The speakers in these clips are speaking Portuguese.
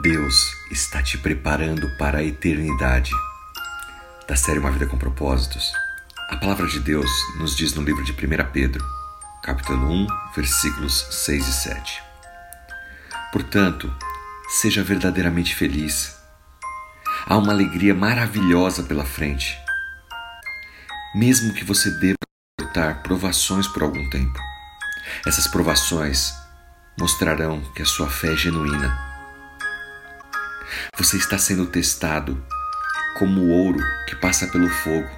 Deus está te preparando para a eternidade. Da série Uma Vida com Propósitos, a palavra de Deus nos diz no livro de 1 Pedro, capítulo 1, versículos 6 e 7. Portanto, seja verdadeiramente feliz. Há uma alegria maravilhosa pela frente. Mesmo que você deva suportar provações por algum tempo, essas provações mostrarão que a sua fé é genuína você está sendo testado como o ouro que passa pelo fogo,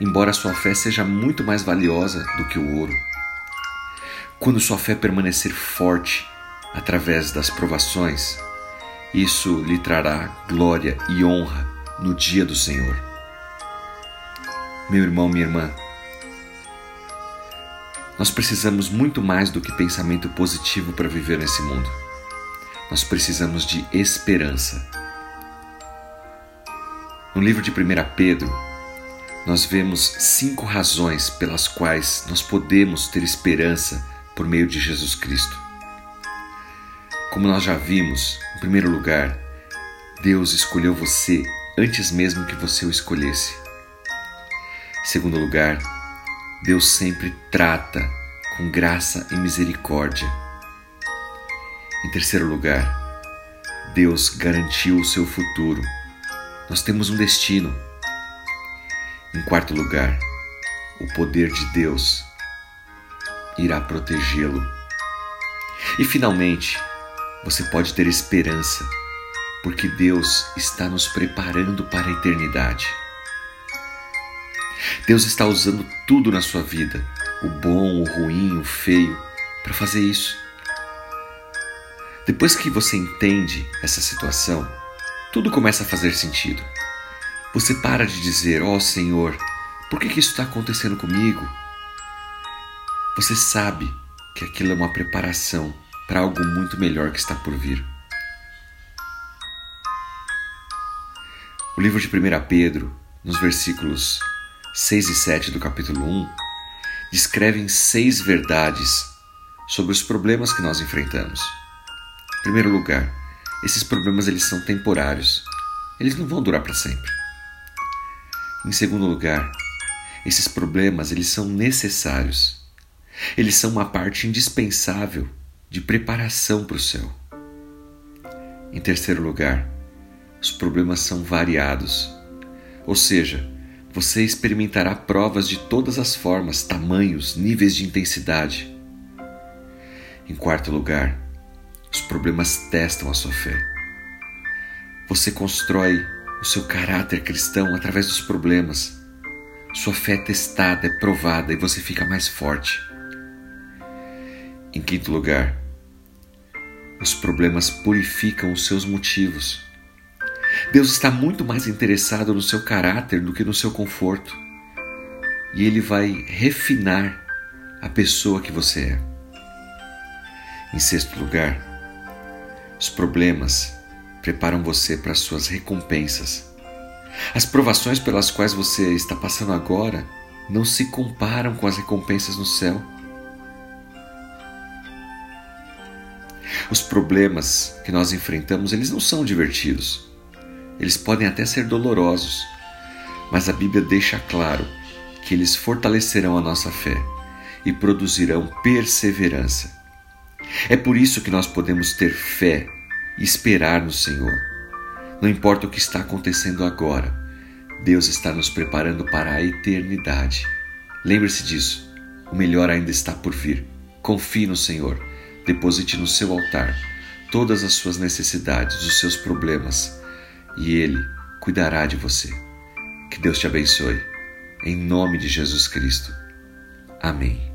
embora sua fé seja muito mais valiosa do que o ouro. Quando sua fé permanecer forte através das provações, isso lhe trará glória e honra no dia do Senhor. Meu irmão, minha irmã, nós precisamos muito mais do que pensamento positivo para viver nesse mundo nós precisamos de esperança. No livro de 1 Pedro, nós vemos cinco razões pelas quais nós podemos ter esperança por meio de Jesus Cristo. Como nós já vimos, em primeiro lugar, Deus escolheu você antes mesmo que você o escolhesse. Em segundo lugar, Deus sempre trata com graça e misericórdia. Em terceiro lugar, Deus garantiu o seu futuro. Nós temos um destino. Em quarto lugar, o poder de Deus irá protegê-lo. E finalmente, você pode ter esperança, porque Deus está nos preparando para a eternidade. Deus está usando tudo na sua vida, o bom, o ruim, o feio, para fazer isso. Depois que você entende essa situação, tudo começa a fazer sentido. Você para de dizer: Ó oh, Senhor, por que, que isso está acontecendo comigo? Você sabe que aquilo é uma preparação para algo muito melhor que está por vir. O livro de 1 Pedro, nos versículos 6 e 7 do capítulo 1, descrevem seis verdades sobre os problemas que nós enfrentamos. Em primeiro lugar, esses problemas eles são temporários. Eles não vão durar para sempre. Em segundo lugar, esses problemas eles são necessários. Eles são uma parte indispensável de preparação para o céu. Em terceiro lugar, os problemas são variados. Ou seja, você experimentará provas de todas as formas, tamanhos, níveis de intensidade. Em quarto lugar, os problemas testam a sua fé. Você constrói o seu caráter cristão através dos problemas. Sua fé é testada, é provada e você fica mais forte. Em quinto lugar, os problemas purificam os seus motivos. Deus está muito mais interessado no seu caráter do que no seu conforto. E Ele vai refinar a pessoa que você é. Em sexto lugar, os problemas preparam você para as suas recompensas. As provações pelas quais você está passando agora não se comparam com as recompensas no céu. Os problemas que nós enfrentamos, eles não são divertidos. Eles podem até ser dolorosos, mas a Bíblia deixa claro que eles fortalecerão a nossa fé e produzirão perseverança. É por isso que nós podemos ter fé e esperar no Senhor. Não importa o que está acontecendo agora, Deus está nos preparando para a eternidade. Lembre-se disso. O melhor ainda está por vir. Confie no Senhor. Deposite no seu altar todas as suas necessidades, os seus problemas, e Ele cuidará de você. Que Deus te abençoe. Em nome de Jesus Cristo. Amém.